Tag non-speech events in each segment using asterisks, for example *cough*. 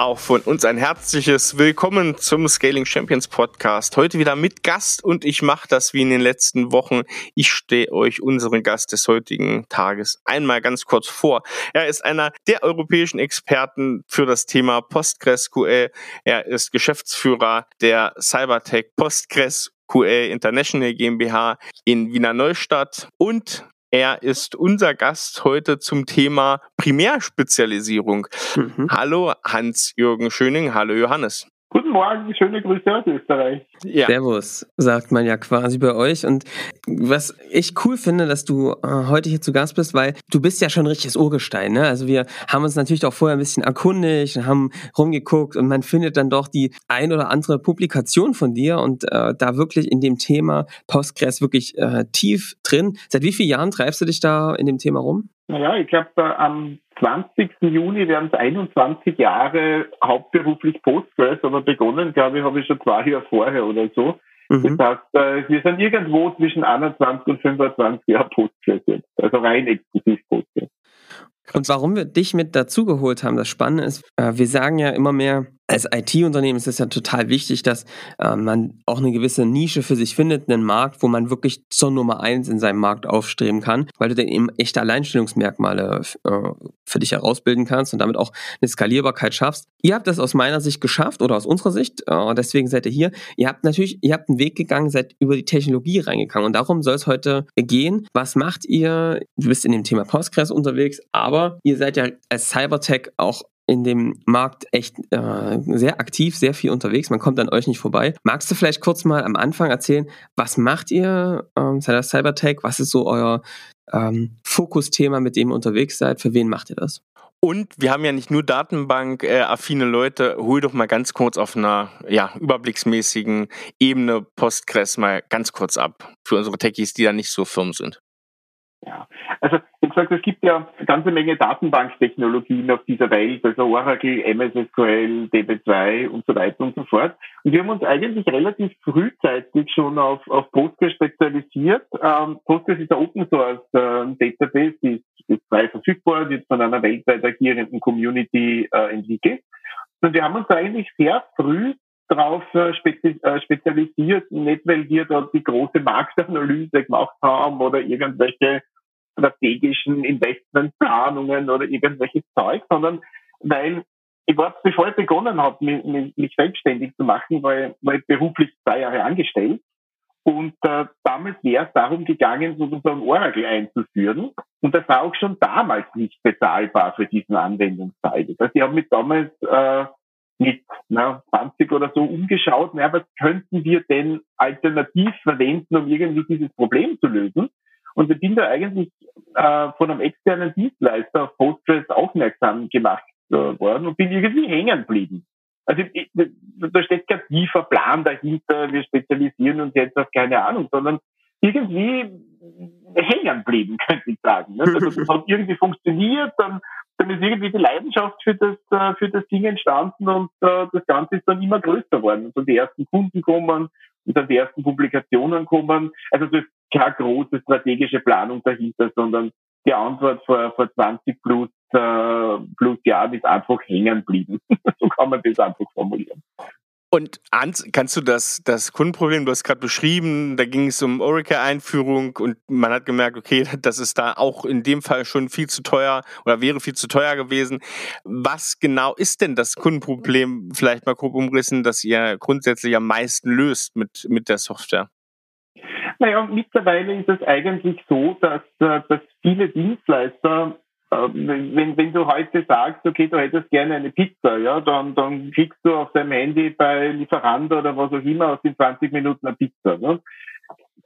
Auch von uns ein herzliches Willkommen zum Scaling Champions Podcast. Heute wieder mit Gast und ich mache das wie in den letzten Wochen. Ich stehe euch unseren Gast des heutigen Tages einmal ganz kurz vor. Er ist einer der europäischen Experten für das Thema PostgreSQL. Er ist Geschäftsführer der Cybertech PostgreSQL International GmbH in Wiener Neustadt und er ist unser Gast heute zum Thema Primärspezialisierung. Mhm. Hallo Hans-Jürgen Schöning, hallo Johannes. Guten Morgen, schöne Grüße aus Österreich. Ja. Servus, sagt man ja quasi bei euch. Und was ich cool finde, dass du äh, heute hier zu Gast bist, weil du bist ja schon ein richtiges Urgestein. Ne? Also wir haben uns natürlich auch vorher ein bisschen erkundigt und haben rumgeguckt und man findet dann doch die ein oder andere Publikation von dir und äh, da wirklich in dem Thema Postgres wirklich äh, tief drin. Seit wie vielen Jahren treibst du dich da in dem Thema rum? Naja, ich glaube, äh, am 20. Juni werden es 21 Jahre hauptberuflich Postgres, aber begonnen, glaube ich, habe ich schon zwei Jahre vorher oder so. Mhm. Das heißt, äh, wir sind irgendwo zwischen 21 und 25 Jahren Postgres jetzt. Also rein exklusiv Postgres. Und warum wir dich mit dazugeholt haben, das Spannende ist, äh, wir sagen ja immer mehr, als IT-Unternehmen ist es ja total wichtig, dass äh, man auch eine gewisse Nische für sich findet, einen Markt, wo man wirklich zur Nummer eins in seinem Markt aufstreben kann, weil du dann eben echte Alleinstellungsmerkmale äh, für dich herausbilden kannst und damit auch eine Skalierbarkeit schaffst. Ihr habt das aus meiner Sicht geschafft oder aus unserer Sicht, äh, deswegen seid ihr hier. Ihr habt natürlich, ihr habt einen Weg gegangen, seid über die Technologie reingegangen und darum soll es heute gehen. Was macht ihr? Du bist in dem Thema Postgres unterwegs, aber ihr seid ja als Cybertech auch in dem Markt echt äh, sehr aktiv, sehr viel unterwegs. Man kommt an euch nicht vorbei. Magst du vielleicht kurz mal am Anfang erzählen, was macht ihr ähm, Cybertech? Was ist so euer ähm, Fokusthema, mit dem ihr unterwegs seid? Für wen macht ihr das? Und wir haben ja nicht nur Datenbank-affine Leute. Hol doch mal ganz kurz auf einer ja, überblicksmäßigen Ebene Postgres mal ganz kurz ab für unsere Techies, die da nicht so firm sind. Ja, also gesagt, es gibt ja eine ganze Menge Datenbanktechnologien auf dieser Welt, also Oracle, MS SQL, DB2 und so weiter und so fort. Und wir haben uns eigentlich relativ frühzeitig schon auf, auf Postgres spezialisiert. Ähm, Postgres ist eine Open Source äh, Database, die ist, ist frei verfügbar, wird von einer weltweit agierenden Community äh, entwickelt. Und wir haben uns eigentlich sehr früh darauf äh, äh, spezialisiert, nicht weil wir dort die große Marktanalyse gemacht haben oder irgendwelche strategischen Investmentplanungen oder irgendwelches Zeug, sondern weil ich war, bevor ich begonnen habe, mich, mich, selbstständig zu machen, weil, weil ich beruflich zwei Jahre angestellt. Und äh, damals wäre es darum gegangen, sozusagen Oracle einzuführen. Und das war auch schon damals nicht bezahlbar für diesen Anwendungsfall. Das ich habe mich damals äh, mit na, 20 oder so umgeschaut, na, was könnten wir denn alternativ verwenden, um irgendwie dieses Problem zu lösen? Und ich bin da eigentlich äh, von einem externen Dienstleister auf Postgres aufmerksam gemacht äh, worden und bin irgendwie hängen geblieben. Also ich, da steht kein tiefer Plan dahinter, wir spezialisieren uns jetzt auf keine Ahnung, sondern irgendwie hängen geblieben, *laughs* könnte ich sagen. Also das hat irgendwie funktioniert, dann dann ist irgendwie die Leidenschaft für das, äh, für das Ding entstanden und äh, das Ganze ist dann immer größer geworden. Dann die ersten Kunden kommen und dann die ersten Publikationen kommen. Also das ist keine große strategische Planung dahinter, sondern die Antwort vor, vor 20 plus, äh, plus Jahren ist einfach hängen geblieben. *laughs* so kann man das einfach formulieren. Und kannst du das, das Kundenproblem, du hast gerade beschrieben, da ging es um Oracle-Einführung und man hat gemerkt, okay, *laughs* das ist da auch in dem Fall schon viel zu teuer oder wäre viel zu teuer gewesen. Was genau ist denn das Kundenproblem, vielleicht mal grob umrissen, das ihr grundsätzlich am meisten löst mit, mit der Software? Naja, mittlerweile ist es eigentlich so, dass, äh, dass viele Dienstleister wenn, wenn du heute sagst, okay, du hättest gerne eine Pizza, ja, dann, dann kriegst du auf deinem Handy bei Lieferando oder was auch immer aus den 20 Minuten eine Pizza. Ne?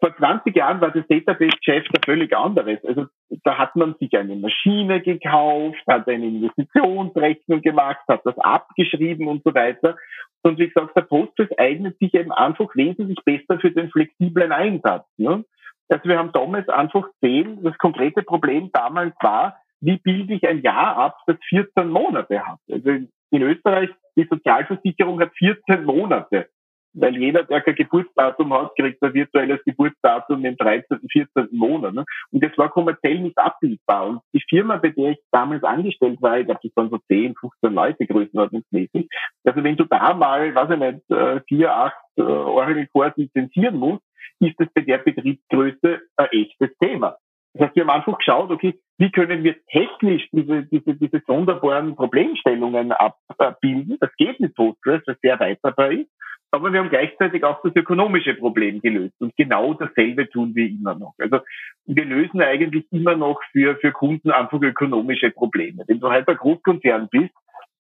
Vor 20 Jahren war das Database-Geschäft ein völlig anderes. Also da hat man sich eine Maschine gekauft, hat eine Investitionsrechnung gemacht, hat das abgeschrieben und so weiter. Und wie gesagt, der Postgres eignet sich eben einfach wesentlich besser für den flexiblen Einsatz. Ne? Also wir haben damals einfach gesehen, das konkrete Problem damals war, wie bilde ich ein Jahr ab, das 14 Monate hat. Also in Österreich, die Sozialversicherung hat 14 Monate weil jeder, der kein Geburtsdatum hat, kriegt ein virtuelles Geburtsdatum im 13., 14. Monat. Ne? Und das war kommerziell nicht abbildbar. Und die Firma, bei der ich damals angestellt war, ich glaube, das waren so 10, 15 Leute größenordnungsmäßig. Also wenn du da mal, weiß ich nicht, äh, vier, acht äh, Oracle Cores lizenzieren musst, ist das bei der Betriebsgröße ein echtes Thema. Das heißt, wir haben einfach geschaut, okay, wie können wir technisch diese, diese, diese sonderbaren Problemstellungen abbilden. Das geht mit Postgres, das sehr weiterbar ist. Aber wir haben gleichzeitig auch das ökonomische Problem gelöst. Und genau dasselbe tun wir immer noch. Also wir lösen eigentlich immer noch für, für Kunden einfach ökonomische Probleme. Wenn du halt ein Großkonzern bist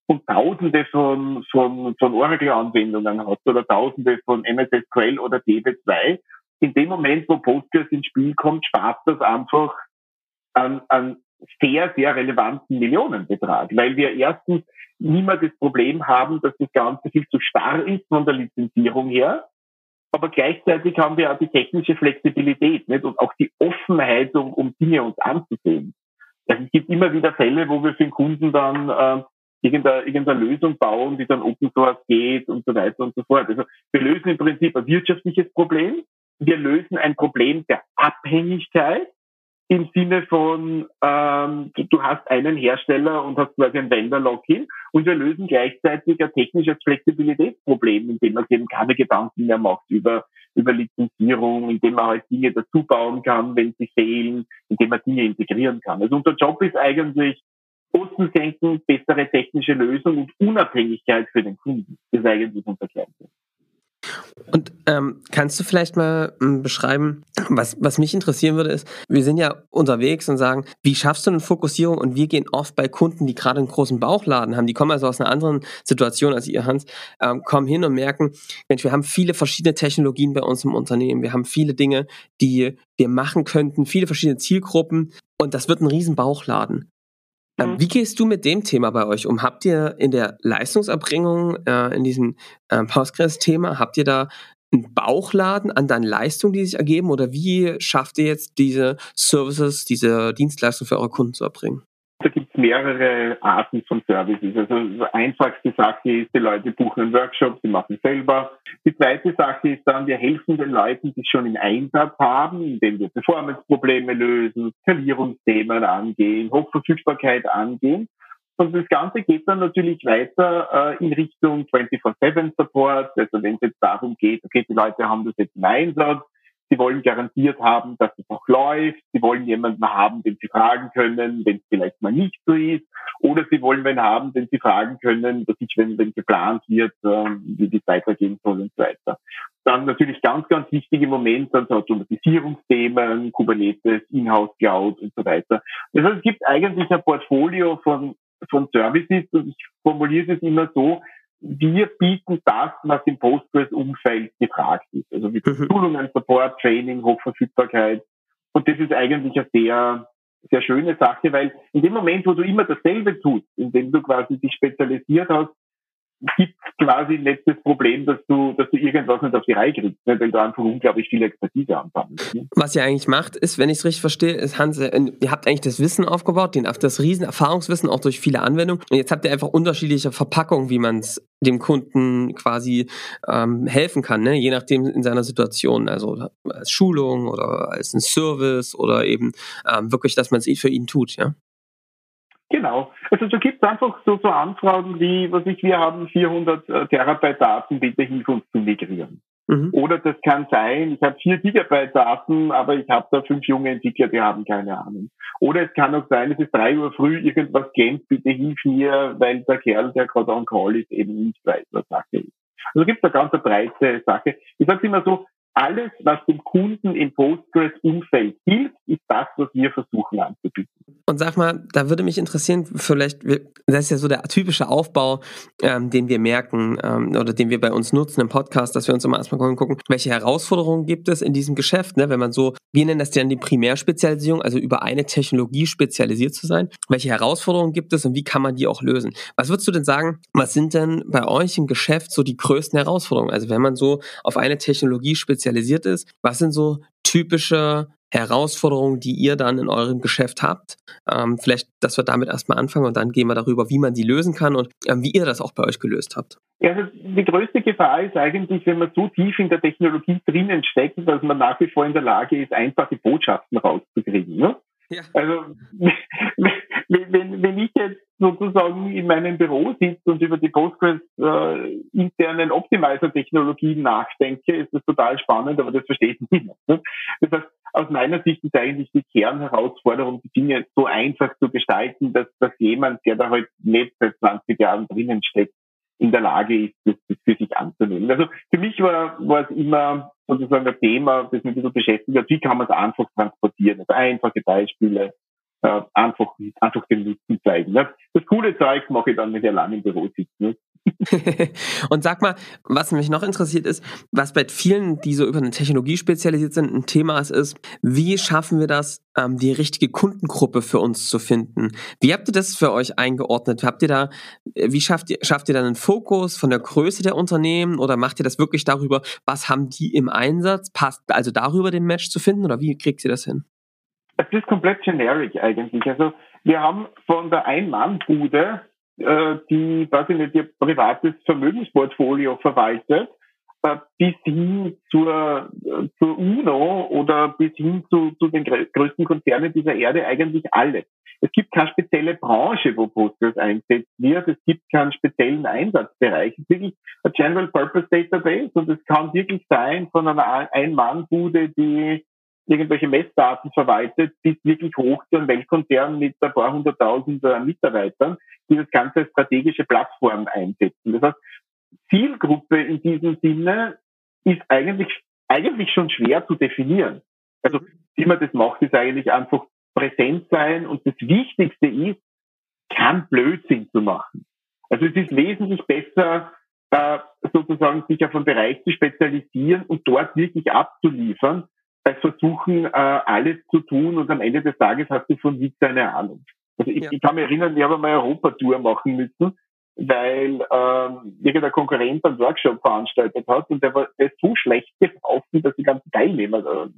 und tausende von, von, von Oracle-Anwendungen hast oder tausende von MS SQL oder DB2, in dem Moment, wo Postgres ins Spiel kommt, spart das einfach an, an sehr, sehr relevanten Millionenbetrag, weil wir erstens niemals das Problem haben, dass das Ganze viel zu starr ist von der Lizenzierung her. Aber gleichzeitig haben wir auch die technische Flexibilität nicht? und auch die Offenheit, um, um Dinge uns anzusehen. Also es gibt immer wieder Fälle, wo wir für den Kunden dann äh, irgendeine, irgendeine Lösung bauen, die dann Open Source geht und so weiter und so fort. Also wir lösen im Prinzip ein wirtschaftliches Problem. Wir lösen ein Problem der Abhängigkeit im Sinne von, ähm, du, hast einen Hersteller und hast quasi ein Vendor-Lock-in und wir lösen gleichzeitig ein technisches Flexibilitätsproblem, indem man sich eben keine Gedanken mehr macht über, über Lizenzierung, indem man halt Dinge dazu bauen kann, wenn sie fehlen, indem man Dinge integrieren kann. Also unser Job ist eigentlich, Kosten senken, bessere technische Lösung und Unabhängigkeit für den Kunden. Das ist eigentlich unser Kernpunkt. Und ähm, kannst du vielleicht mal ähm, beschreiben, was, was mich interessieren würde, ist, wir sind ja unterwegs und sagen, wie schaffst du eine Fokussierung? Und wir gehen oft bei Kunden, die gerade einen großen Bauchladen haben, die kommen also aus einer anderen Situation als ihr, Hans, ähm, kommen hin und merken, Mensch, wir haben viele verschiedene Technologien bei uns im Unternehmen, wir haben viele Dinge, die wir machen könnten, viele verschiedene Zielgruppen und das wird ein riesen Bauchladen. Ähm, mhm. Wie gehst du mit dem Thema bei euch um? Habt ihr in der Leistungserbringung, äh, in diesem äh, Postgres-Thema, habt ihr da einen Bauchladen an deinen Leistungen, die sich ergeben? Oder wie schafft ihr jetzt diese Services, diese Dienstleistungen für eure Kunden zu erbringen? Mehrere Arten von Services. Also einfachste Sache ist, die Leute buchen einen Workshop, sie machen selber. Die zweite Sache ist dann, wir helfen den Leuten, die schon im Einsatz haben, indem wir Performance-Probleme lösen, Skalierungsthemen angehen, Hochverfügbarkeit angehen. Und das Ganze geht dann natürlich weiter äh, in Richtung 24-7-Support. Also wenn es jetzt darum geht, okay, die Leute haben das jetzt im Einsatz, Sie wollen garantiert haben, dass es auch läuft. Sie wollen jemanden haben, den Sie fragen können, wenn es vielleicht mal nicht so ist. Oder Sie wollen einen haben, den Sie fragen können, dass ich, wenn, wenn geplant wird, ähm, wie die weitergehen soll und so weiter. Dann natürlich ganz, ganz wichtige Momente, dann so Automatisierungsthemen, Kubernetes, Inhouse Cloud und so weiter. Das heißt, es gibt eigentlich ein Portfolio von, von Services und ich formuliere es immer so, wir bieten das, was im Postgres-Umfeld gefragt ist. Also mit mhm. Schulungen, Support, Training, Hochverfügbarkeit. Und das ist eigentlich eine sehr, sehr schöne Sache, weil in dem Moment, wo du immer dasselbe tust, indem du quasi dich spezialisiert hast, gibt quasi nicht das Problem, dass du, dass du irgendwas nicht auf die Reihe kriegst, ne? weil du einfach unglaublich viel Expertise ansammelst. Ne? Was ihr eigentlich macht, ist, wenn ich es richtig verstehe, ist Hans, äh, ihr habt eigentlich das Wissen aufgebaut, den, das riesen Erfahrungswissen auch durch viele Anwendungen. Und jetzt habt ihr einfach unterschiedliche Verpackungen, wie man es dem Kunden quasi ähm, helfen kann, ne? je nachdem in seiner Situation, also als Schulung oder als ein Service oder eben ähm, wirklich, dass man es für ihn tut, ja. Genau. Also so gibt es einfach so, so Anfragen wie, was ich, wir haben 400 äh, Terabyte Daten, bitte hilf uns zu migrieren. Mhm. Oder das kann sein, ich habe 4 Gigabyte Daten, aber ich habe da fünf junge Entwickler, die haben keine Ahnung. Oder es kann auch sein, es ist drei Uhr früh, irgendwas kennt, bitte hilf mir, weil der Kerl, der gerade on call ist, eben nicht weiß, was Sache ist. Also gibt es eine ganz breite Sache. Ich sage immer so, alles, was dem Kunden im Postgres-Umfeld hilft, ist das, was wir versuchen anzubieten. Und sag mal, da würde mich interessieren, vielleicht, das ist ja so der typische Aufbau, ähm, den wir merken ähm, oder den wir bei uns nutzen im Podcast, dass wir uns immer erstmal gucken, welche Herausforderungen gibt es in diesem Geschäft, ne? wenn man so, wir nennen das dann die Primärspezialisierung, also über eine Technologie spezialisiert zu sein. Welche Herausforderungen gibt es und wie kann man die auch lösen? Was würdest du denn sagen, was sind denn bei euch im Geschäft so die größten Herausforderungen? Also wenn man so auf eine Technologie spezialisiert ist, was sind so typische Herausforderungen, die ihr dann in eurem Geschäft habt. Ähm, vielleicht, dass wir damit erstmal anfangen und dann gehen wir darüber, wie man sie lösen kann und ähm, wie ihr das auch bei euch gelöst habt. Ja, also die größte Gefahr ist eigentlich, wenn man so tief in der Technologie drinnen steckt, dass man nach wie vor in der Lage ist, einfache Botschaften rauszukriegen. Ne? Ja. Also wenn, wenn, wenn ich jetzt sozusagen in meinem Büro sitze und über die Postgres äh, internen Optimizer-Technologien nachdenke, ist das total spannend, aber das versteht niemand. Ne? Das heißt, aus meiner Sicht ist eigentlich die Kernherausforderung, die Dinge so einfach zu gestalten, dass, dass jemand, der da halt nicht seit 20 Jahren drinnen steckt, in der Lage ist, das, das für sich anzunehmen. Also für mich war, war es immer sozusagen ein Thema, das mich ein bisschen beschäftigt hat, wie kann man es einfach transportieren. Also einfache Beispiele, äh, einfach, einfach den Nutzen zeigen. Ne? Das coole Zeug mache ich dann, wenn ich allein im Büro sitze. Ne? *laughs* und sag mal, was mich noch interessiert ist, was bei vielen, die so über eine Technologie spezialisiert sind, ein Thema ist, ist wie schaffen wir das, ähm, die richtige Kundengruppe für uns zu finden? Wie habt ihr das für euch eingeordnet? Habt ihr da, äh, wie schafft ihr, schafft ihr dann einen Fokus von der Größe der Unternehmen oder macht ihr das wirklich darüber, was haben die im Einsatz? Passt also darüber den Match zu finden oder wie kriegt ihr das hin? Es ist komplett generic eigentlich. Also wir haben von der Ein-Mann-Bude, äh, die, ich nicht, ihr privates Vermögensportfolio verwaltet, äh, bis hin zur, äh, zur UNO oder bis hin zu, zu den größten Konzernen dieser Erde eigentlich alles. Es gibt keine spezielle Branche, wo Postgres eingesetzt wird. Es gibt keinen speziellen Einsatzbereich. Es ist wirklich ein General Purpose Database und es kann wirklich sein von einer Ein-Mann-Bude, die irgendwelche Messdaten verwaltet, bis wirklich hoch zu einem Weltkonzern mit ein paar hunderttausend äh, Mitarbeitern, die das Ganze als strategische Plattform einsetzen. Das heißt, Zielgruppe in diesem Sinne ist eigentlich, eigentlich schon schwer zu definieren. Also, wie man das macht, ist eigentlich einfach präsent sein und das Wichtigste ist, kein Blödsinn zu machen. Also es ist wesentlich besser, äh, sozusagen sich auf einen Bereich zu spezialisieren und dort wirklich abzuliefern, bei Versuchen, äh, alles zu tun und am Ende des Tages hast du von nichts eine Ahnung. Also ich, ja. ich kann mich erinnern, ich habe mal eine Europatour machen müssen, weil ähm, irgendein Konkurrent einen Workshop veranstaltet hat und der war der ist so schlecht gelaufen, dass die ganzen Teilnehmer äh,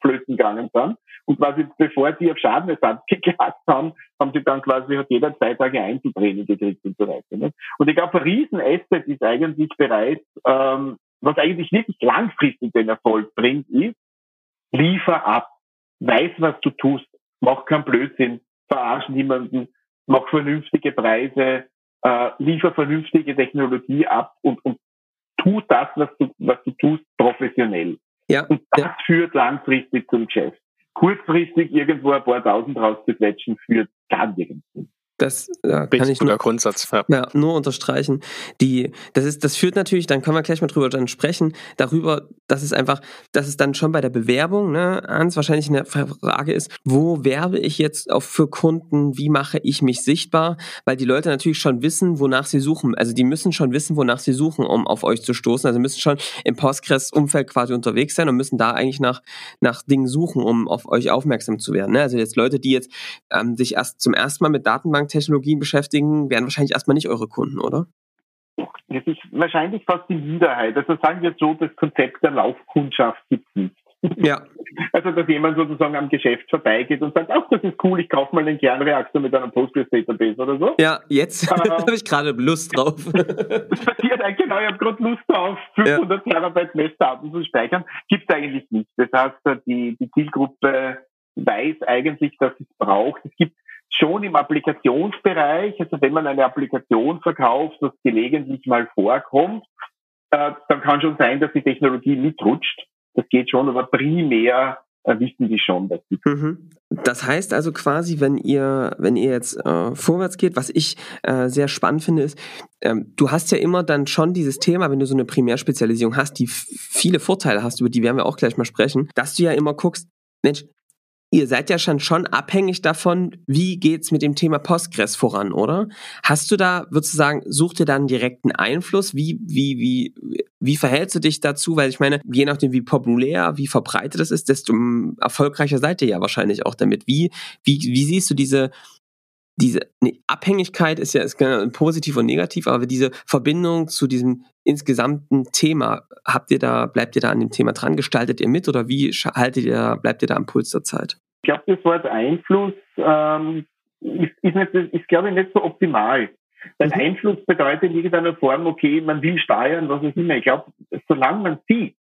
flöten gegangen sind. Und quasi bevor die auf Schadenersatz geklagt haben, haben sie dann quasi hat jeder zwei Tage Einzeltraining gekriegt und so weiter. Ne? Und ich glaube, ein Riesenasset ist eigentlich bereits, ähm, was eigentlich wirklich langfristig den Erfolg bringt, ist, liefer ab, weiß, was du tust, mach keinen Blödsinn, verarsch niemanden, mach vernünftige Preise, äh, liefer vernünftige Technologie ab und, und tu das, was du, was du tust, professionell. Ja, und das ja. führt langfristig zum Geschäft. Kurzfristig irgendwo ein paar Tausend rauszuquetschen, führt gar nirgends. Das ja, kann ich nur, Grundsatz. Ja. ja. nur unterstreichen. Die, das ist, das führt natürlich, dann können wir gleich mal drüber dann sprechen, darüber, dass es einfach, dass es dann schon bei der Bewerbung, ne, Hans, wahrscheinlich eine Frage ist, wo werbe ich jetzt auf für Kunden, wie mache ich mich sichtbar? Weil die Leute natürlich schon wissen, wonach sie suchen. Also die müssen schon wissen, wonach sie suchen, um auf euch zu stoßen. Also müssen schon im Postgres-Umfeld quasi unterwegs sein und müssen da eigentlich nach, nach Dingen suchen, um auf euch aufmerksam zu werden. Ne? Also jetzt Leute, die jetzt ähm, sich erst zum ersten Mal mit Datenbank Technologien beschäftigen, wären wahrscheinlich erstmal nicht eure Kunden, oder? Das ist wahrscheinlich fast die Minderheit. Also sagen wir so, das Konzept der Laufkundschaft gibt es nicht. Ja. *laughs* Also, dass jemand sozusagen am Geschäft vorbeigeht und sagt, ach, das ist cool, ich kaufe mal einen Kernreaktor mit einem Postgres-Database oder so. Ja, jetzt *laughs* äh, habe ich gerade Lust drauf. *laughs* das passiert eigentlich, genau, ich habe gerade Lust drauf, 500 ja. Terabyte Messdaten zu speichern. Gibt es eigentlich nicht. Das heißt, die, die Zielgruppe weiß eigentlich, dass es braucht. Es gibt schon im Applikationsbereich, also wenn man eine Applikation verkauft, was gelegentlich mal vorkommt, äh, dann kann schon sein, dass die Technologie mitrutscht. Das geht schon, aber primär äh, wissen die schon, dass die. Mhm. Das heißt also quasi, wenn ihr, wenn ihr jetzt äh, vorwärts geht, was ich äh, sehr spannend finde, ist, ähm, du hast ja immer dann schon dieses Thema, wenn du so eine Primärspezialisierung hast, die viele Vorteile hast, über die werden wir auch gleich mal sprechen, dass du ja immer guckst, Mensch, ihr seid ja schon, schon abhängig davon, wie geht's mit dem Thema Postgres voran, oder? Hast du da, würdest du sagen, such dir da einen direkten Einfluss? Wie, wie, wie, wie verhältst du dich dazu? Weil ich meine, je nachdem, wie populär, wie verbreitet es ist, desto erfolgreicher seid ihr ja wahrscheinlich auch damit. Wie, wie, wie siehst du diese, diese ne, Abhängigkeit ist ja ist positiv und negativ, aber diese Verbindung zu diesem insgesamten Thema, habt ihr da, bleibt ihr da an dem Thema dran? Gestaltet ihr mit oder wie haltet ihr, bleibt ihr da am Puls der Zeit? Ich glaube, das Wort Einfluss ähm, ist, ist, nicht, ist, glaube ich, nicht so optimal. Weil mhm. Einfluss bedeutet in irgendeiner Form, okay, man will steuern, was auch immer. Ich glaube, solange man sieht,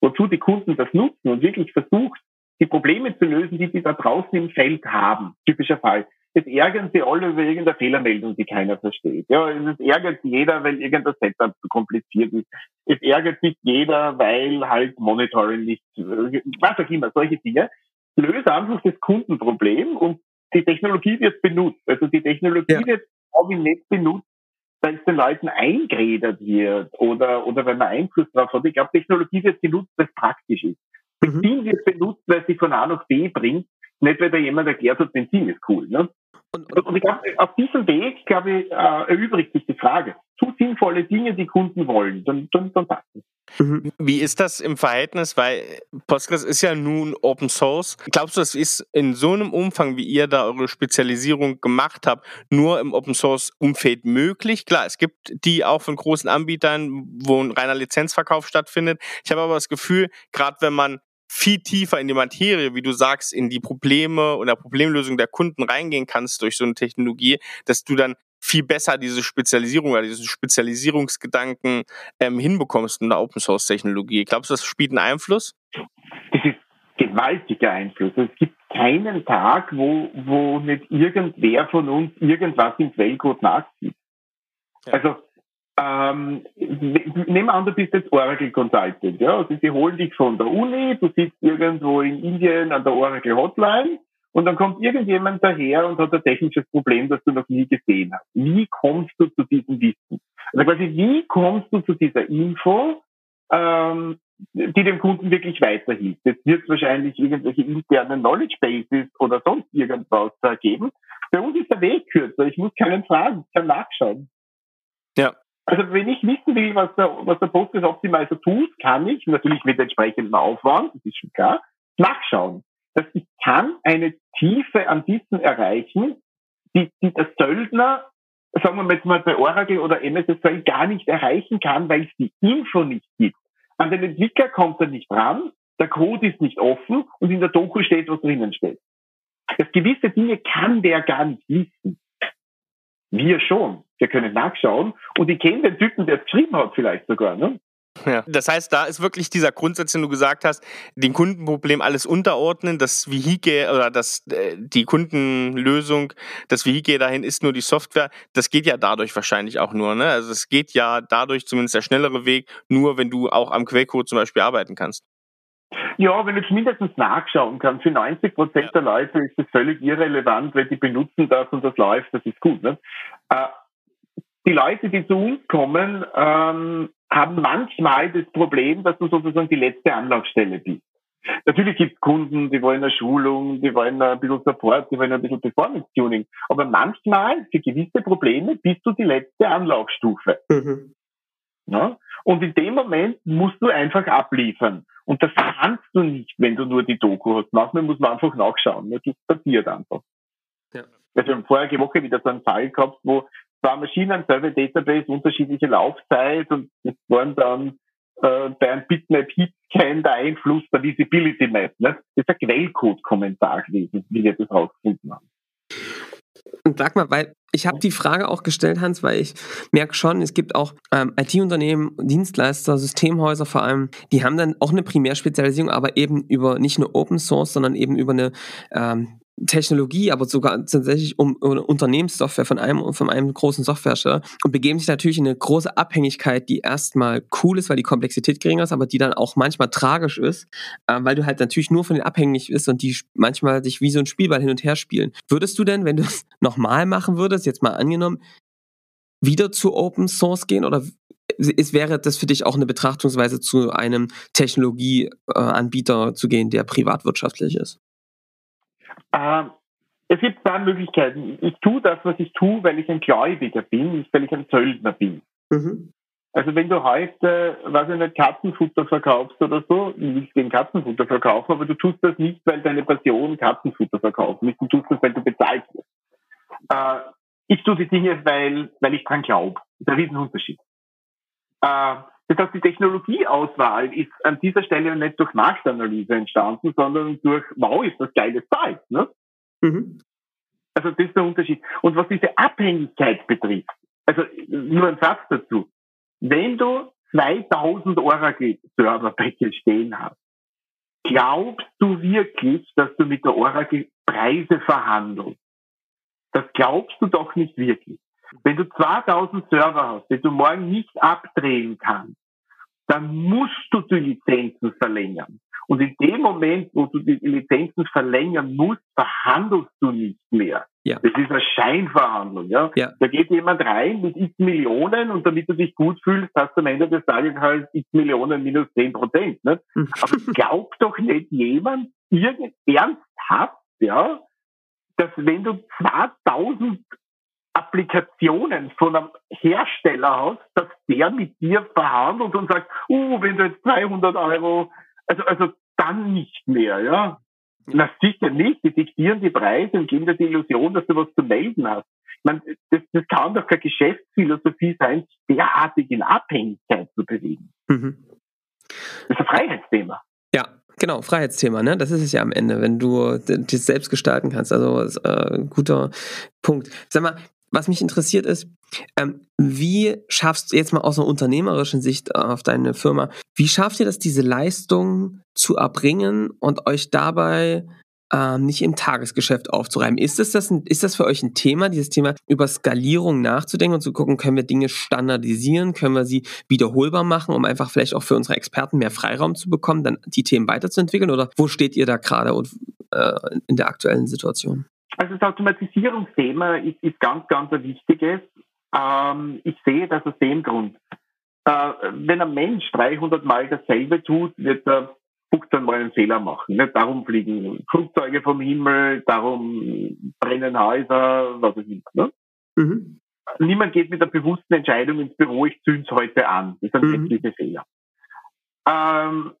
wozu die Kunden das nutzen und wirklich versucht, die Probleme zu lösen, die sie da draußen im Feld haben, typischer Fall. Es ärgern sie alle über irgendeine Fehlermeldung, die keiner versteht. Ja, es ärgert jeder, weil irgendein Setup zu kompliziert ist. Es ärgert sich jeder, weil halt Monitoring nicht, was auch immer, solche Dinge. Löse einfach das Kundenproblem und die Technologie wird benutzt. Also die Technologie ja. wird, glaube ich, nicht benutzt, weil es den Leuten eingeredet wird oder, oder weil man Einfluss drauf hat. Ich glaube, Technologie wird benutzt, weil es praktisch ist. Mhm. Benzin wird benutzt, weil sie von A nach B bringt, nicht weil da jemand erklärt hat, Benzin ist cool. Ne? Und, und, und ich glaube, auf diesem Weg, glaube ich, äh, erübrigt sich die Frage. Zu sinnvolle Dinge, die Kunden wollen, dann, dann, dann passt es. Mhm. Wie ist das im Verhältnis? Weil Postgres ist ja nun Open Source. Glaubst du, das ist in so einem Umfang, wie ihr da eure Spezialisierung gemacht habt, nur im Open Source Umfeld möglich? Klar, es gibt die auch von großen Anbietern, wo ein reiner Lizenzverkauf stattfindet. Ich habe aber das Gefühl, gerade wenn man viel tiefer in die Materie, wie du sagst, in die Probleme oder Problemlösung der Kunden reingehen kannst durch so eine Technologie, dass du dann viel besser diese Spezialisierung oder diesen Spezialisierungsgedanken ähm, hinbekommst in der Open Source Technologie. Glaubst du, das spielt einen Einfluss? Das ist gewaltiger Einfluss. Es gibt keinen Tag, wo, wo nicht irgendwer von uns irgendwas im Quellcode nachzieht. Ja. Also ähm, nehmen wir an, du bist jetzt Oracle Consultant, ja, also sie holen dich von der Uni, du sitzt irgendwo in Indien an der Oracle Hotline und dann kommt irgendjemand daher und hat ein technisches Problem, das du noch nie gesehen hast. Wie kommst du zu diesem Wissen? Also quasi, wie kommst du zu dieser Info, ähm, die dem Kunden wirklich weiterhilft? Jetzt wird es wahrscheinlich irgendwelche internen Knowledge Bases oder sonst irgendwas geben. Bei uns ist der Weg kürzer. Ich muss keinen fragen, ich kann nachschauen. Ja. Also wenn ich wissen will, was der, was der Postgres Optimizer tut, kann ich natürlich mit entsprechendem Aufwand, das ist schon klar, nachschauen. Dass ich kann eine Tiefe an Wissen erreichen, die, die der Söldner, sagen wir jetzt mal bei Oracle oder MSSQL gar nicht erreichen kann, weil es die Info nicht gibt. An den Entwickler kommt er nicht ran, der Code ist nicht offen und in der Doku steht, was drinnen steht. Das gewisse Dinge kann der gar nicht wissen. Wir schon. Wir können nachschauen und ich kenne den Typen, der es geschrieben hat vielleicht sogar. Ne? Ja, das heißt, da ist wirklich dieser Grundsatz, den du gesagt hast, dem Kundenproblem alles unterordnen, das Vehikel oder das, äh, die Kundenlösung, das Vehikel dahin ist nur die Software. Das geht ja dadurch wahrscheinlich auch nur. Ne? Also es geht ja dadurch zumindest der schnellere Weg, nur wenn du auch am Quellcode zum Beispiel arbeiten kannst. Ja, wenn du zumindest nachschauen kannst, für 90 Prozent ja. der Leute ist das völlig irrelevant, weil die benutzen das und das läuft, das ist gut. Ne? Äh, die Leute, die zu uns kommen, ähm, haben manchmal das Problem, dass du sozusagen die letzte Anlaufstelle bist. Natürlich gibt es Kunden, die wollen eine Schulung, die wollen ein bisschen Support, die wollen ein bisschen Performance-Tuning. Aber manchmal, für gewisse Probleme, bist du die letzte Anlaufstufe. Mhm. Ja? Und in dem Moment musst du einfach abliefern. Und das kannst du nicht, wenn du nur die Doku hast. Manchmal muss man einfach nachschauen. Das passiert einfach. Ja. Also wir haben vorige Woche wieder so einen Fall gehabt, wo zwei Maschinen, selbe Database, unterschiedliche Laufzeit und es waren dann äh, bei einem Bitmap-Hit-Scan der Einfluss der Visibility Map. Ne? Das ist ein Quellcode-Kommentar gewesen, wie wir das rausgefunden haben. Und sag mal, weil ich habe die Frage auch gestellt, Hans, weil ich merke schon, es gibt auch ähm, IT-Unternehmen, Dienstleister, Systemhäuser vor allem, die haben dann auch eine Primärspezialisierung, aber eben über nicht nur Open Source, sondern eben über eine ähm, Technologie, aber sogar tatsächlich um, um Unternehmenssoftware von einem, von einem großen Softwarehersteller und begeben sich natürlich in eine große Abhängigkeit, die erstmal cool ist, weil die Komplexität geringer ist, aber die dann auch manchmal tragisch ist, äh, weil du halt natürlich nur von denen abhängig bist und die manchmal sich wie so ein Spielball hin und her spielen. Würdest du denn, wenn du es *laughs* nochmal machen würdest, jetzt mal angenommen, wieder zu Open Source gehen oder ist, wäre das für dich auch eine Betrachtungsweise zu einem Technologieanbieter äh, zu gehen, der privatwirtschaftlich ist? Äh, es gibt zwei Möglichkeiten. Ich tue das, was ich tue, weil ich ein Gläubiger bin, nicht weil ich ein Söldner bin. Mhm. Also wenn du heute, was ich nicht, Katzenfutter verkaufst oder so, du willst den Katzenfutter verkaufen, aber du tust das nicht, weil deine Passion Katzenfutter verkaufen ist, du tust das, weil du bezahlt wirst. Äh, ich tue die Dinge, weil, weil ich dran glaube. Das ist ein Riesenunterschied. Äh, das heißt, die Technologieauswahl ist an dieser Stelle nicht durch Marktanalyse entstanden, sondern durch, wow, ist das geiles Zeug. Ne? Mhm. Also das ist der Unterschied. Und was diese Abhängigkeit betrifft, also nur ein Satz dazu. Wenn du 2000 Oracle-Server-Package stehen hast, glaubst du wirklich, dass du mit der Oracle Preise verhandelst? Das glaubst du doch nicht wirklich. Wenn du 2000 Server hast, die du morgen nicht abdrehen kannst, dann musst du die Lizenzen verlängern. Und in dem Moment, wo du die Lizenzen verlängern musst, verhandelst du nicht mehr. Ja. Das ist eine Scheinverhandlung. Ja? ja. Da geht jemand rein mit x Millionen und damit du dich gut fühlst, hast du am Ende des Tages halt x Millionen minus 10 Prozent. Ne? Aber glaubt doch nicht jemand irgend ernsthaft, ja, dass wenn du 2000 Applikationen von einem Hersteller hast, dass der mit dir verhandelt und sagt, uh, wenn du jetzt 200 Euro, also, also dann nicht mehr, ja. Na sicher nicht, die diktieren die Preise und geben dir die Illusion, dass du was zu melden hast. Ich meine, das, das kann doch keine Geschäftsphilosophie sein, derartig in Abhängigkeit zu bewegen. Mhm. Das ist ein Freiheitsthema. Ja, Genau, Freiheitsthema, ne? Das ist es ja am Ende, wenn du das selbst gestalten kannst. Also äh, guter Punkt. Sag mal, was mich interessiert ist, ähm, wie schaffst du jetzt mal aus einer unternehmerischen Sicht auf deine Firma, wie schafft ihr das, diese Leistung zu erbringen und euch dabei ähm, nicht im Tagesgeschäft aufzureiben? Ist das, das ein, ist das für euch ein Thema, dieses Thema über Skalierung nachzudenken und zu gucken, können wir Dinge standardisieren, können wir sie wiederholbar machen, um einfach vielleicht auch für unsere Experten mehr Freiraum zu bekommen, dann die Themen weiterzuentwickeln? Oder wo steht ihr da gerade äh, in der aktuellen Situation? Also das Automatisierungsthema ist, ist ganz, ganz ein wichtiges. Ähm, ich sehe das aus dem Grund. Äh, wenn ein Mensch 300 Mal dasselbe tut, wird er 15 Mal einen Fehler machen. Nicht? Darum fliegen Flugzeuge vom Himmel, darum brennen Häuser, was auch immer. Ne? Mhm. Niemand geht mit der bewussten Entscheidung ins Büro, ich zünde es heute an. Das ist ein mhm. menschlicher Fehler. Ähm,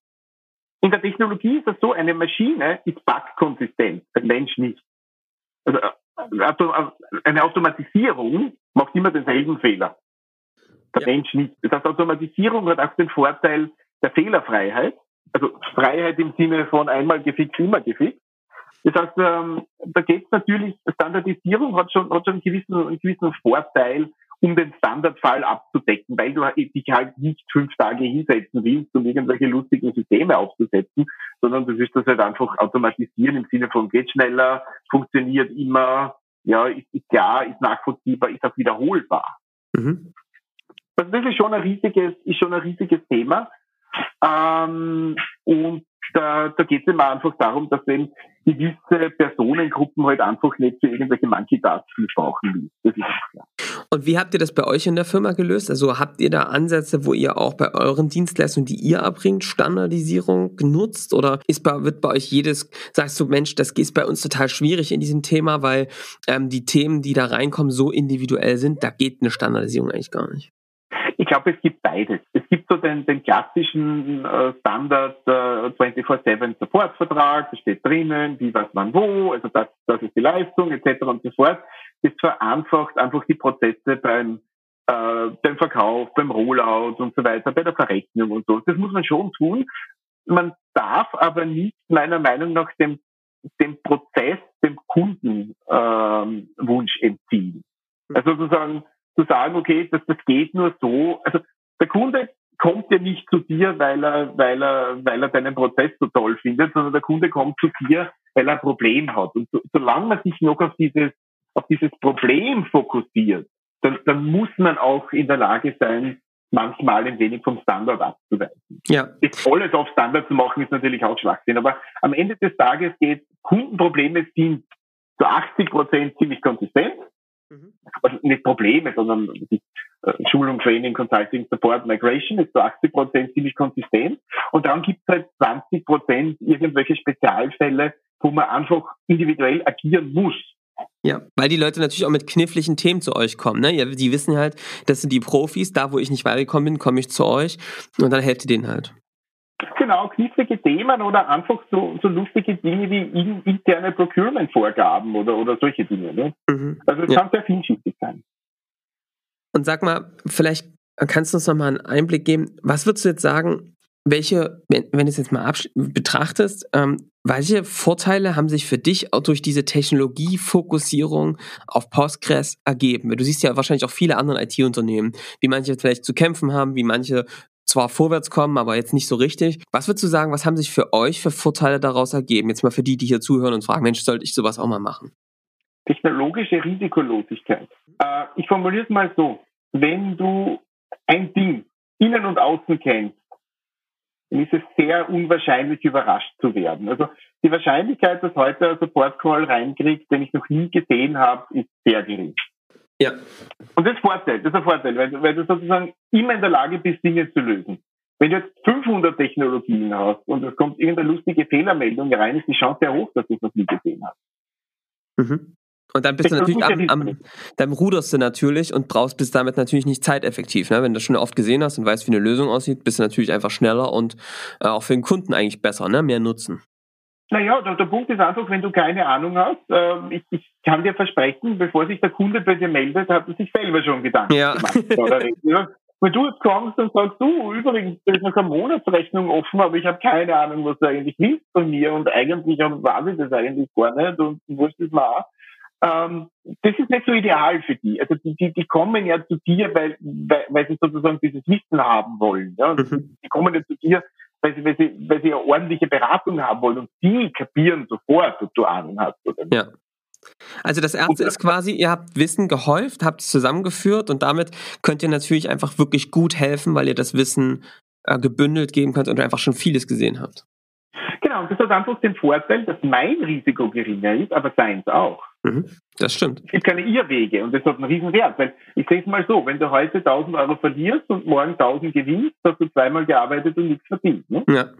in der Technologie ist es so, eine Maschine ist bugkonsistent, ein Mensch nicht also äh, eine Automatisierung macht immer denselben Fehler. Der ja. Mensch nicht. Das heißt, Automatisierung hat auch den Vorteil der Fehlerfreiheit. Also Freiheit im Sinne von einmal gefixt, immer gefixt. Das heißt, ähm, da geht es natürlich, Standardisierung hat schon, hat schon einen, gewissen, einen gewissen Vorteil, um den Standardfall abzudecken, weil du dich halt nicht fünf Tage hinsetzen willst, um irgendwelche lustigen Systeme aufzusetzen, sondern du wirst das halt einfach automatisieren im Sinne von geht schneller, funktioniert immer, ja, ist, ist klar, ist nachvollziehbar, ist auch wiederholbar. Mhm. Also das ist schon ein riesiges, ist schon ein riesiges Thema. Ähm, und da, da geht es immer einfach darum, dass eben gewisse Personengruppen halt einfach nicht für irgendwelche Monkey-Tasks brauchen. Das ist klar. Und wie habt ihr das bei euch in der Firma gelöst? Also habt ihr da Ansätze, wo ihr auch bei euren Dienstleistungen, die ihr erbringt, Standardisierung genutzt? Oder ist bei, wird bei euch jedes, sagst du, Mensch, das ist bei uns total schwierig in diesem Thema, weil ähm, die Themen, die da reinkommen, so individuell sind, da geht eine Standardisierung eigentlich gar nicht. Ich glaube, es gibt beides. Es gibt so den, den klassischen äh, Standard äh, 24-7 Supportvertrag, da steht drinnen, wie was man wo, also das, das ist die Leistung etc. und so fort das vereinfacht einfach die Prozesse beim, äh, beim Verkauf, beim Rollout und so weiter, bei der Verrechnung und so. Das muss man schon tun. Man darf aber nicht meiner Meinung nach dem, dem Prozess, dem Kundenwunsch ähm, entziehen. Also sozusagen zu sagen, okay, das, das geht nur so. Also der Kunde kommt ja nicht zu dir, weil er, weil er, weil er deinen Prozess so toll findet, sondern der Kunde kommt zu dir, weil er ein Problem hat. Und so, solange man sich noch auf dieses auf dieses Problem fokussiert, dann, dann muss man auch in der Lage sein, manchmal ein wenig vom Standard abzuweichen. Ja. Jetzt alles auf Standard zu machen, ist natürlich auch Schwachsinn. Aber am Ende des Tages geht, Kundenprobleme sind zu 80 Prozent ziemlich konsistent. Mhm. Also nicht Probleme, sondern die äh, Schulung, Training, Consulting, Support, Migration ist zu 80 Prozent ziemlich konsistent. Und dann gibt es halt 20 Prozent irgendwelche Spezialfälle, wo man einfach individuell agieren muss. Ja, weil die Leute natürlich auch mit kniffligen Themen zu euch kommen. Ne? Ja, die wissen halt, das sind die Profis, da wo ich nicht weitergekommen bin, komme ich zu euch und dann helft ihr denen halt. Genau. knifflige Themen oder einfach so, so lustige Dinge wie in, interne Procurement-Vorgaben oder, oder solche Dinge. Ne? Mhm. Also es ja. kann sehr vielschichtig sein. Und sag mal, vielleicht kannst du uns noch mal einen Einblick geben. Was würdest du jetzt sagen, welche, wenn, wenn du es jetzt mal betrachtest, ähm, welche Vorteile haben sich für dich auch durch diese Technologiefokussierung auf Postgres ergeben? Du siehst ja wahrscheinlich auch viele andere IT-Unternehmen, wie manche vielleicht zu kämpfen haben, wie manche zwar vorwärts kommen, aber jetzt nicht so richtig. Was würdest du sagen, was haben sich für euch für Vorteile daraus ergeben? Jetzt mal für die, die hier zuhören und fragen, Mensch, sollte ich sowas auch mal machen? Technologische Risikolosigkeit. Äh, ich formuliere es mal so. Wenn du ein Ding innen und außen kennst, dann ist es sehr unwahrscheinlich, überrascht zu werden. Also die Wahrscheinlichkeit, dass heute ein Support Call reinkriegt, den ich noch nie gesehen habe, ist sehr gering. Ja. Und das ist Vorteil, das ist ein Vorteil, weil, weil du sozusagen immer in der Lage bist, Dinge zu lösen. Wenn du jetzt 500 Technologien hast und es kommt irgendeine lustige Fehlermeldung rein, ist die Chance sehr hoch, dass du es noch nie gesehen hast. Mhm. Und dann bist du natürlich am, am, dann ruderst du natürlich und brauchst bist damit natürlich nicht zeiteffektiv. Ne? Wenn du das schon oft gesehen hast und weißt, wie eine Lösung aussieht, bist du natürlich einfach schneller und äh, auch für den Kunden eigentlich besser, ne? mehr Nutzen. Naja, der, der Punkt ist einfach, wenn du keine Ahnung hast, äh, ich, ich kann dir versprechen, bevor sich der Kunde bei dir meldet, hat er sich selber schon Gedanken ja. gemacht. *laughs* Wenn du jetzt kommst und sagst, du, übrigens, da ist noch eine Monatsrechnung offen, aber ich habe keine Ahnung, was du eigentlich willst von mir und eigentlich weiß ich das eigentlich gar nicht und wurscht ist mir auch ähm, das ist nicht so ideal für die. Also die, die, die kommen ja zu dir, weil, weil, weil sie sozusagen dieses Wissen haben wollen. Ja? Mhm. Die kommen ja zu dir, weil sie, weil, sie, weil sie eine ordentliche Beratung haben wollen und die kapieren sofort, ob du Ahnung hast oder nicht. Ja. Also das erste ist quasi, ihr habt Wissen gehäuft, habt es zusammengeführt und damit könnt ihr natürlich einfach wirklich gut helfen, weil ihr das Wissen äh, gebündelt geben könnt und einfach schon vieles gesehen habt. Genau, und das hat einfach den Vorteil, dass mein Risiko geringer ist, aber seins auch. Mhm, das stimmt. Es gibt keine Irrwege und das hat einen riesen Wert, weil ich sehe es mal so, wenn du heute 1000 Euro verlierst und morgen 1000 gewinnst, hast du zweimal gearbeitet und nichts verdient. Ne? Ja. *laughs*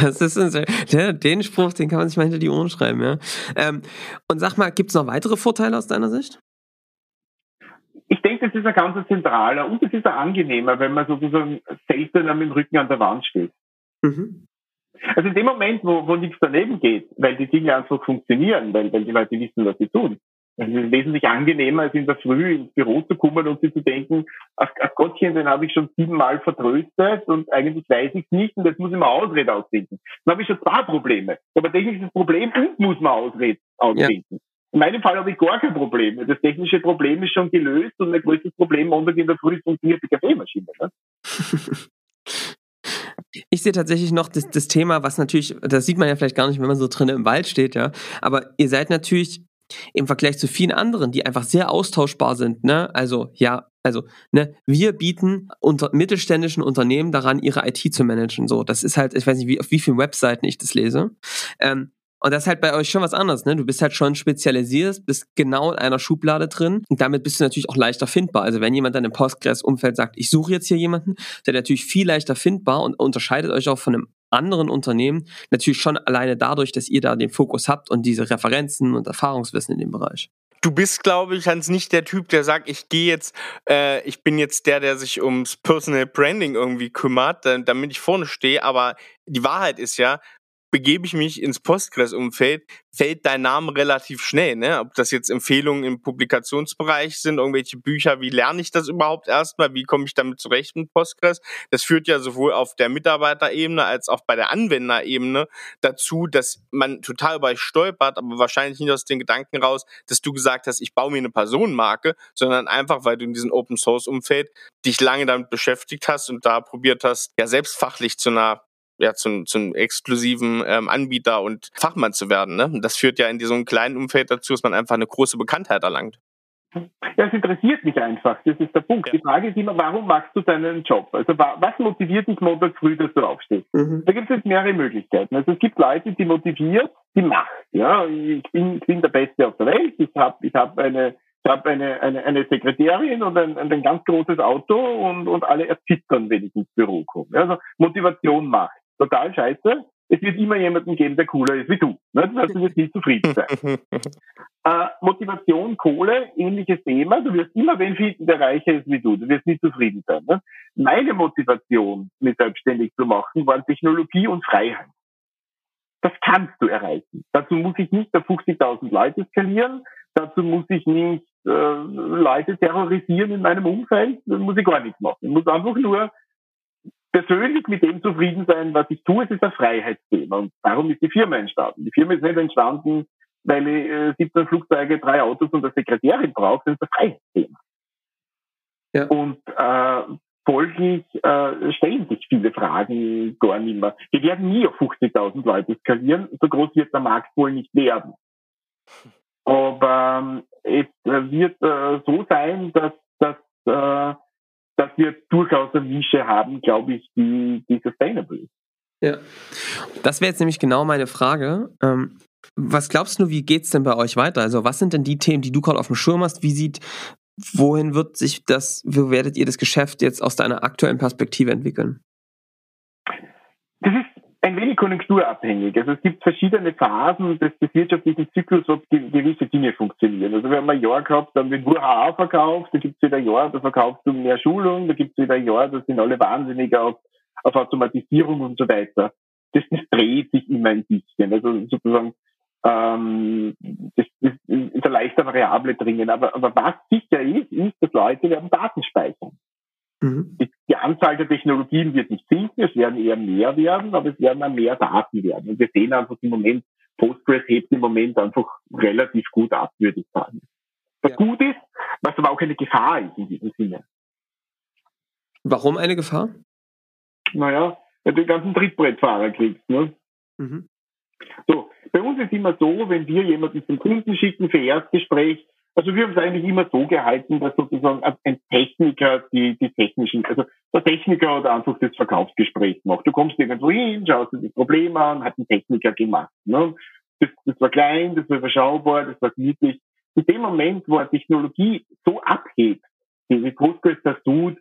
Das ist ein, der, den Spruch, den kann man sich mal hinter die Ohren schreiben, ja. Ähm, und sag mal, gibt es noch weitere Vorteile aus deiner Sicht? Ich denke, das ist ein ganz zentraler und es ist ein angenehmer, wenn man sozusagen seltener mit dem Rücken an der Wand steht. Mhm. Also in dem Moment, wo, wo nichts daneben geht, weil die Dinge einfach funktionieren, weil, weil die Leute wissen, was sie tun. Es ist wesentlich angenehmer, als in der Früh ins Büro zu kommen und sich zu denken, ach, ach Gottchen, den habe ich schon siebenmal vertröstet und eigentlich weiß ich es nicht und jetzt muss ich mir Ausrede ausdenken. Dann habe ich schon zwei Probleme. Aber technisches Problem und muss man Ausrede ausdenken. Ja. In meinem Fall habe ich gar kein Problem. Das technische Problem ist schon gelöst und mein größtes Problem Montag in der Früh funktioniert die Kaffeemaschine. Ne? *laughs* Ich sehe tatsächlich noch das, das Thema, was natürlich, das sieht man ja vielleicht gar nicht, wenn man so drinnen im Wald steht, ja. Aber ihr seid natürlich im Vergleich zu vielen anderen, die einfach sehr austauschbar sind, ne? Also, ja, also, ne, wir bieten unter mittelständischen Unternehmen daran, ihre IT zu managen. So, das ist halt, ich weiß nicht, wie, auf wie vielen Webseiten ich das lese. Ähm, und das ist halt bei euch schon was anderes, ne? Du bist halt schon spezialisiert, bist genau in einer Schublade drin und damit bist du natürlich auch leichter findbar. Also wenn jemand dann im Postgres-Umfeld sagt, ich suche jetzt hier jemanden, der natürlich viel leichter findbar und unterscheidet euch auch von einem anderen Unternehmen natürlich schon alleine dadurch, dass ihr da den Fokus habt und diese Referenzen und Erfahrungswissen in dem Bereich du bist, glaube ich, Hans, nicht der Typ, der sagt, ich gehe jetzt, äh, ich bin jetzt der, der sich ums Personal Branding irgendwie kümmert, damit ich vorne stehe. Aber die Wahrheit ist ja, begebe ich mich ins Postgres-Umfeld, fällt dein Name relativ schnell. Ne? Ob das jetzt Empfehlungen im Publikationsbereich sind, irgendwelche Bücher, wie lerne ich das überhaupt erstmal, wie komme ich damit zurecht mit Postgres? Das führt ja sowohl auf der Mitarbeiterebene als auch bei der Anwenderebene dazu, dass man total bei stolpert, aber wahrscheinlich nicht aus den Gedanken raus, dass du gesagt hast, ich baue mir eine Personenmarke, sondern einfach, weil du in diesem Open-Source-Umfeld dich lange damit beschäftigt hast und da probiert hast, ja selbst fachlich zu einer ja, zum, zum exklusiven ähm, Anbieter und Fachmann zu werden. Ne? Das führt ja in diesem kleinen Umfeld dazu, dass man einfach eine große Bekanntheit erlangt. Ja, es interessiert mich einfach. Das ist der Punkt. Ja. Die Frage ist immer, warum machst du deinen Job? Also was motiviert dich Montag früh, dass du aufstehst? Mhm. Da gibt es jetzt mehrere Möglichkeiten. Also es gibt Leute, die motiviert die Macht. Ja, ich bin, ich bin der Beste auf der Welt. Ich habe ich hab eine ich habe eine, eine, eine Sekretärin und ein, ein ganz großes Auto und, und alle erzittern, wenn ich ins Büro komme. Also Motivation macht total scheiße. es wird immer jemanden geben, der cooler ist wie du. Ne? Das heißt, du wirst nie zufrieden sein. *laughs* äh, Motivation, Kohle, ähnliches Thema. Du wirst immer wen finden, der reicher ist wie du. Du wirst nie zufrieden sein. Ne? Meine Motivation, mich selbstständig zu machen, waren Technologie und Freiheit. Das kannst du erreichen. Dazu muss ich nicht auf 50.000 Leute skalieren. Dazu muss ich nicht äh, Leute terrorisieren in meinem Umfeld. Das muss ich gar nichts machen. Ich muss einfach nur persönlich mit dem zufrieden sein, was ich tue. Es ist ein Freiheitsthema. Und darum ist die Firma entstanden. Die Firma ist nicht entstanden, weil ich äh, 17 Flugzeuge, drei Autos und eine Sekretärin brauche. Das ist ein Freiheitsthema. Ja. Und äh, folglich äh, stellen sich viele Fragen gar nicht mehr. Wir werden nie auf 50.000 Leute skalieren. So groß wird der Markt wohl nicht werden. *laughs* Aber ähm, es wird äh, so sein, dass, dass, äh, dass wir durchaus eine Nische haben, glaube ich, die, die sustainable ist. Ja, das wäre jetzt nämlich genau meine Frage. Ähm, was glaubst du, wie geht's denn bei euch weiter? Also, was sind denn die Themen, die du gerade auf dem Schirm hast? Wie sieht wohin wird sich das, wo werdet ihr das Geschäft jetzt aus deiner aktuellen Perspektive entwickeln? Ein wenig konjunkturabhängig. Also es gibt verschiedene Phasen des, des wirtschaftlichen Zyklus, wo gewisse Dinge funktionieren. Also wir haben ein Jahr gehabt, da haben wir nur HA verkauft, da gibt es wieder ein Jahr, da verkaufst du mehr Schulung, da gibt es wieder ein Jahr, da sind alle wahnsinnig auf, auf Automatisierung und so weiter. Das, das dreht sich immer ein bisschen. Also sozusagen ähm, das, das ist eine leichte Variable drinnen. Aber, aber was sicher ist, ist, dass Leute werden Daten speichern. Mhm. Die, Anzahl der Technologien wird nicht sinken, es werden eher mehr werden, aber es werden auch mehr Daten werden. Und wir sehen einfach im Moment, Postgres hebt im Moment einfach relativ gut ab, würde ich sagen. Was ja. gut ist, was aber auch eine Gefahr ist in diesem Sinne. Warum eine Gefahr? Naja, weil du den ganzen Trittbrettfahrer kriegst. Ne? Mhm. So, bei uns ist immer so, wenn wir jemanden zum Kunden schicken für Erstgespräch, also wir haben es eigentlich immer so gehalten, dass sozusagen ein Techniker die, die technischen, also der Techniker hat einfach das Verkaufsgespräch gemacht. Du kommst irgendwo hin, schaust dir das Problem an, hat ein Techniker gemacht. Ne? Das, das war klein, das war überschaubar, das war niedlich. In dem Moment, wo eine Technologie so abhebt, wie Postgres das tut,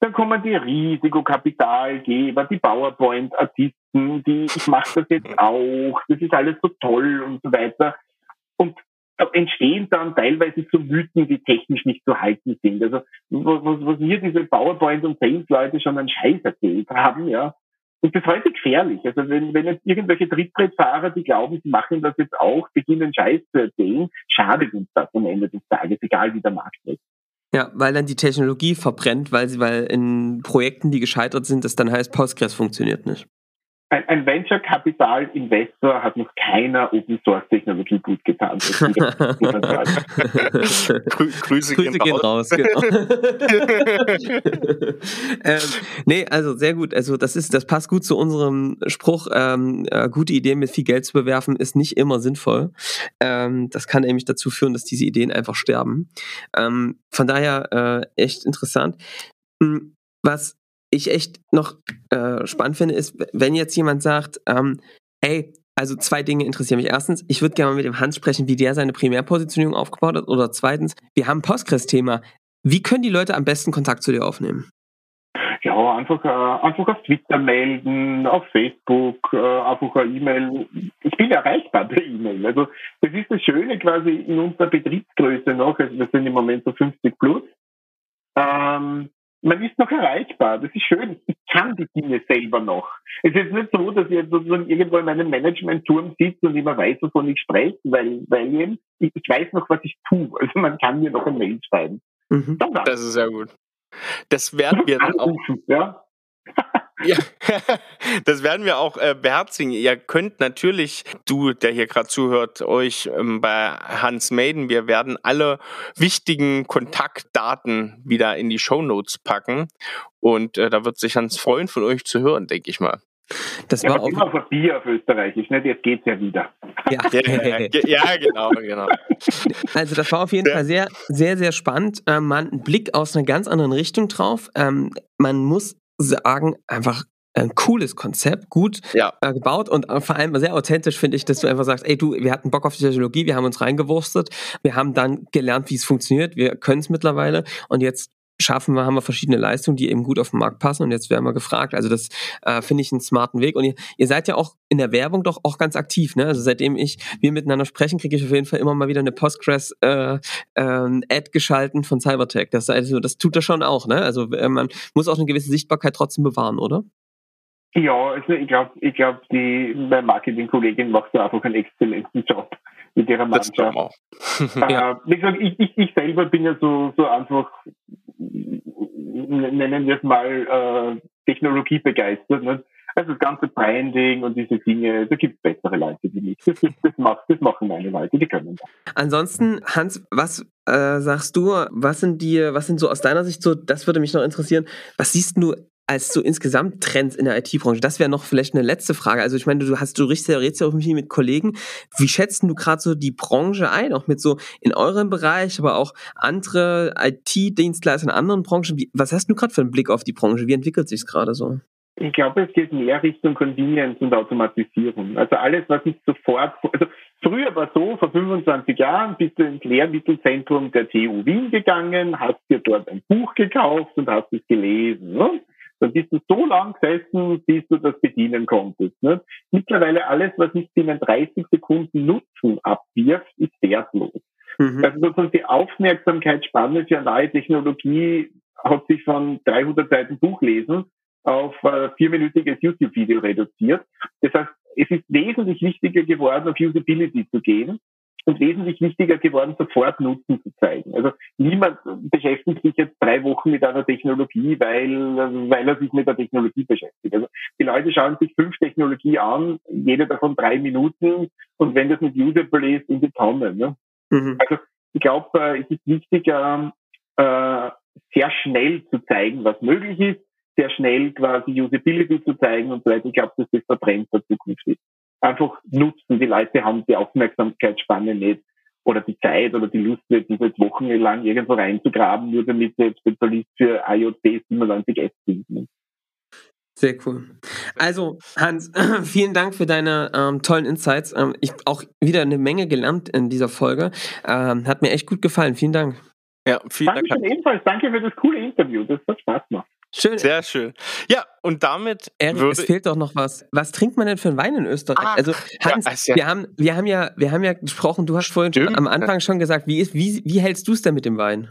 dann kommen die Risikokapitalgeber, die PowerPoint-Artisten, die ich mache das jetzt *laughs* auch, das ist alles so toll und so weiter. Und entstehen dann teilweise so Mythen, die technisch nicht zu halten sind. Also was, was mir diese PowerPoint- und Sales-Leute schon einen Scheiß erzählt haben, ja. Und das ist heute gefährlich. Also wenn, wenn jetzt irgendwelche Trittbrettfahrer, die glauben, sie machen das jetzt auch, beginnen Scheiß zu erzählen, schadet uns das am Ende des Tages, egal wie der Markt ist. Ja, weil dann die Technologie verbrennt, weil sie, weil in Projekten, die gescheitert sind, das dann heißt, Postgres funktioniert nicht. Ein, ein Venture Capital Investor hat noch keiner Open Source Technologie gut getan. *laughs* Grü Grüße, Grüße gehen raus. raus genau. *laughs* ähm, nee, also sehr gut. Also das ist, das passt gut zu unserem Spruch. Ähm, äh, gute Ideen mit viel Geld zu bewerfen ist nicht immer sinnvoll. Ähm, das kann nämlich dazu führen, dass diese Ideen einfach sterben. Ähm, von daher äh, echt interessant. Hm, was ich echt noch äh, spannend finde, ist, wenn jetzt jemand sagt, ähm, hey, also zwei Dinge interessieren mich. Erstens, ich würde gerne mal mit dem Hans sprechen, wie der seine Primärpositionierung aufgebaut hat. Oder zweitens, wir haben ein Postgres-Thema. Wie können die Leute am besten Kontakt zu dir aufnehmen? Ja, einfach, äh, einfach auf Twitter melden, auf Facebook, äh, einfach eine E-Mail. Ich bin erreichbar per E-Mail. Also das ist das Schöne quasi in unserer Betriebsgröße noch. Also wir sind im Moment so 50 plus. Ähm, man ist noch erreichbar. Das ist schön. Ich kann die Dinge selber noch. Es ist nicht so, dass ich jetzt sozusagen irgendwo in meinem Management-Turm sitze und immer weiß, wovon ich spreche, weil, weil ich, ich weiß noch, was ich tue. Also man kann mir noch ein Mail schreiben. Mhm. Das ist sehr gut. Das werden wir dann auch. Ja? *laughs* Ja, *laughs* das werden wir auch äh, beherzigen. Ihr könnt natürlich, du, der hier gerade zuhört, euch ähm, bei Hans Maiden, wir werden alle wichtigen Kontaktdaten wieder in die Show Notes packen. Und äh, da wird sich Hans freuen, von euch zu hören, denke ich mal. Das ja, war auch immer Papier auf Österreichisch, nicht? Jetzt geht's ja wieder. Ja. *laughs* ja, genau, genau. Also das war auf jeden ja. Fall sehr, sehr, sehr spannend. Ähm, man einen Blick aus einer ganz anderen Richtung drauf. Ähm, man muss sagen, einfach ein cooles Konzept, gut ja. äh, gebaut und vor allem sehr authentisch finde ich, dass du einfach sagst, ey du, wir hatten Bock auf die Technologie, wir haben uns reingewurstet, wir haben dann gelernt, wie es funktioniert, wir können es mittlerweile und jetzt schaffen wir, haben wir verschiedene Leistungen, die eben gut auf den Markt passen und jetzt werden wir gefragt. Also das äh, finde ich einen smarten Weg und ihr, ihr seid ja auch in der Werbung doch auch ganz aktiv, ne? Also seitdem ich wir miteinander sprechen, kriege ich auf jeden Fall immer mal wieder eine Postgres äh, ähm, Ad geschalten von Cybertech. Das also das tut er schon auch, ne? Also äh, man muss auch eine gewisse Sichtbarkeit trotzdem bewahren, oder? Ja, also ich glaube, ich glaube, die meine Marketingkollegin macht da einfach einen exzellenten Job mit ihrer Mannschaft. Das *laughs* äh, ja. Wie gesagt, ich, ich, ich selber bin ja so, so einfach nennen wir es mal, äh, Technologie begeistert. Ne? Also das ganze Branding und diese Dinge, da gibt es bessere Leute wie mich. Das, das, macht, das machen meine Leute, die können das. Ansonsten, Hans, was äh, sagst du, was sind dir, was sind so aus deiner Sicht so, das würde mich noch interessieren, was siehst du als so insgesamt Trends in der IT-Branche? Das wäre noch vielleicht eine letzte Frage. Also ich meine, du hast, du redest ja, redest ja auch viel mit Kollegen. Wie schätzt du gerade so die Branche ein? Auch mit so in eurem Bereich, aber auch andere IT-Dienstleister in anderen Branchen. Wie, was hast du gerade für einen Blick auf die Branche? Wie entwickelt sich es gerade so? Ich glaube, es geht mehr Richtung Convenience und Automatisierung. Also alles, was nicht sofort, also früher war so, vor 25 Jahren bist du ins Lehrmittelzentrum der TU Wien gegangen, hast dir dort ein Buch gekauft und hast es gelesen. Ne? Dann bist du so lang gesessen, bis du das bedienen konntest. Ne? Mittlerweile alles, was nicht binnen 30 Sekunden Nutzen abwirft, ist wertlos. Mhm. Also sozusagen die Aufmerksamkeitsspanne für eine neue Technologie hat sich von 300 Seiten Buchlesen auf äh, vierminütiges YouTube-Video reduziert. Das heißt, es ist wesentlich wichtiger geworden, auf Usability zu gehen und wesentlich wichtiger geworden, sofort Nutzen zu zeigen. Also niemand beschäftigt sich jetzt drei Wochen mit einer Technologie, weil, weil er sich mit der Technologie beschäftigt. Also die Leute schauen sich fünf Technologien an, jede davon drei Minuten und wenn das nicht usable ist, in die Tonne. Ne? Mhm. Also ich glaube, äh, es ist wichtiger, äh, sehr schnell zu zeigen, was möglich ist, sehr schnell quasi Usability zu zeigen und so weiter. Ich glaube, dass das der Trend der Zukunft ist einfach nutzen. Die Leute haben die Aufmerksamkeitsspanne nicht oder die Zeit oder die Lust nicht, diese wochenlang irgendwo reinzugraben, nur damit sie Spezialist für IoT 97S sind. Sehr cool. Also, Hans, *clears throat* vielen Dank für deine ähm, tollen Insights. Ähm, ich auch wieder eine Menge gelernt in dieser Folge. Ähm, hat mir echt gut gefallen. Vielen Dank. Ja, vielen Danke Dank. ebenfalls. Danke für das coole Interview. Das hat Spaß gemacht. Schön. Sehr schön. Ja, und damit. Erik, würde es fehlt doch noch was. Was trinkt man denn für einen Wein in Österreich? Ah, also, Hans, ja, wir, haben, wir, haben ja, wir haben ja gesprochen, du hast vorhin am Anfang schon gesagt, wie, ist, wie, wie hältst du es denn mit dem Wein?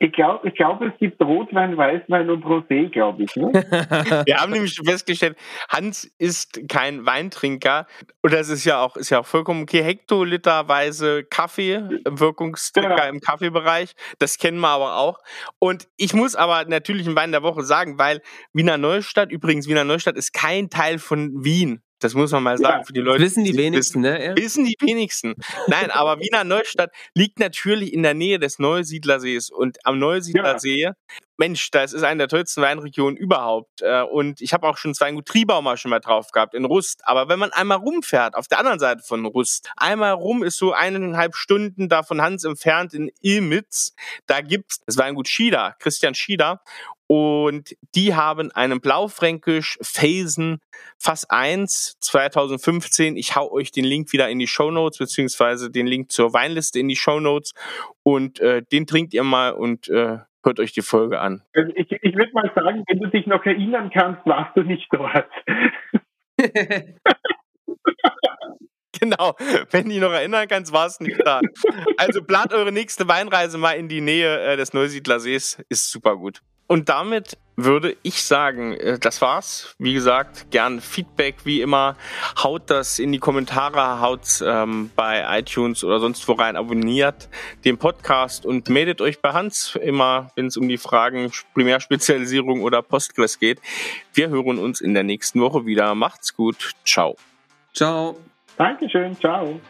Ich glaube, ich glaub, es gibt Rotwein, Weißwein und Rosé, glaube ich. Ne? *laughs* Wir haben nämlich schon festgestellt, Hans ist kein Weintrinker. Und das ist ja auch, ist ja auch vollkommen okay. Hektoliterweise Kaffee, Wirkungstrinker ja. im Kaffeebereich. Das kennen wir aber auch. Und ich muss aber natürlich einen Wein der Woche sagen, weil Wiener Neustadt, übrigens Wiener Neustadt ist kein Teil von Wien. Das muss man mal sagen ja, für die Leute. Wissen die, die wenigsten, wissen, ne? Ja. Wissen die wenigsten. Nein, aber Wiener Neustadt liegt natürlich in der Nähe des Neusiedlersees und am Neusiedlersee, ja. Mensch, das ist eine der tollsten Weinregionen überhaupt. Äh, und ich habe auch schon zwei Triebau mal schon mal drauf gehabt in Rust. Aber wenn man einmal rumfährt, auf der anderen Seite von Rust, einmal rum ist so eineinhalb Stunden da von Hans entfernt in Ilmitz. Da gibt's das Weingut Schieder, Christian Schieder. Und die haben einen Blaufränkisch Felsen Fass 1 2015. Ich hau euch den Link wieder in die Show Notes, beziehungsweise den Link zur Weinliste in die Show Notes. Und äh, den trinkt ihr mal und äh, hört euch die Folge an. Also ich, ich würde mal sagen, wenn du dich noch erinnern kannst, warst du nicht dort. *laughs* *laughs* genau, wenn du noch erinnern kannst, warst du nicht da. Also plant eure nächste Weinreise mal in die Nähe äh, des Neusiedlersees, ist super gut. Und damit würde ich sagen, äh, das war's. Wie gesagt, gern Feedback wie immer. Haut das in die Kommentare, haut ähm, bei iTunes oder sonst wo rein, abonniert den Podcast und meldet euch bei Hans immer, wenn es um die Fragen Primärspezialisierung oder Postgres geht. Wir hören uns in der nächsten Woche wieder. Macht's gut. Ciao. Ciao. Dankeschön. Ciao.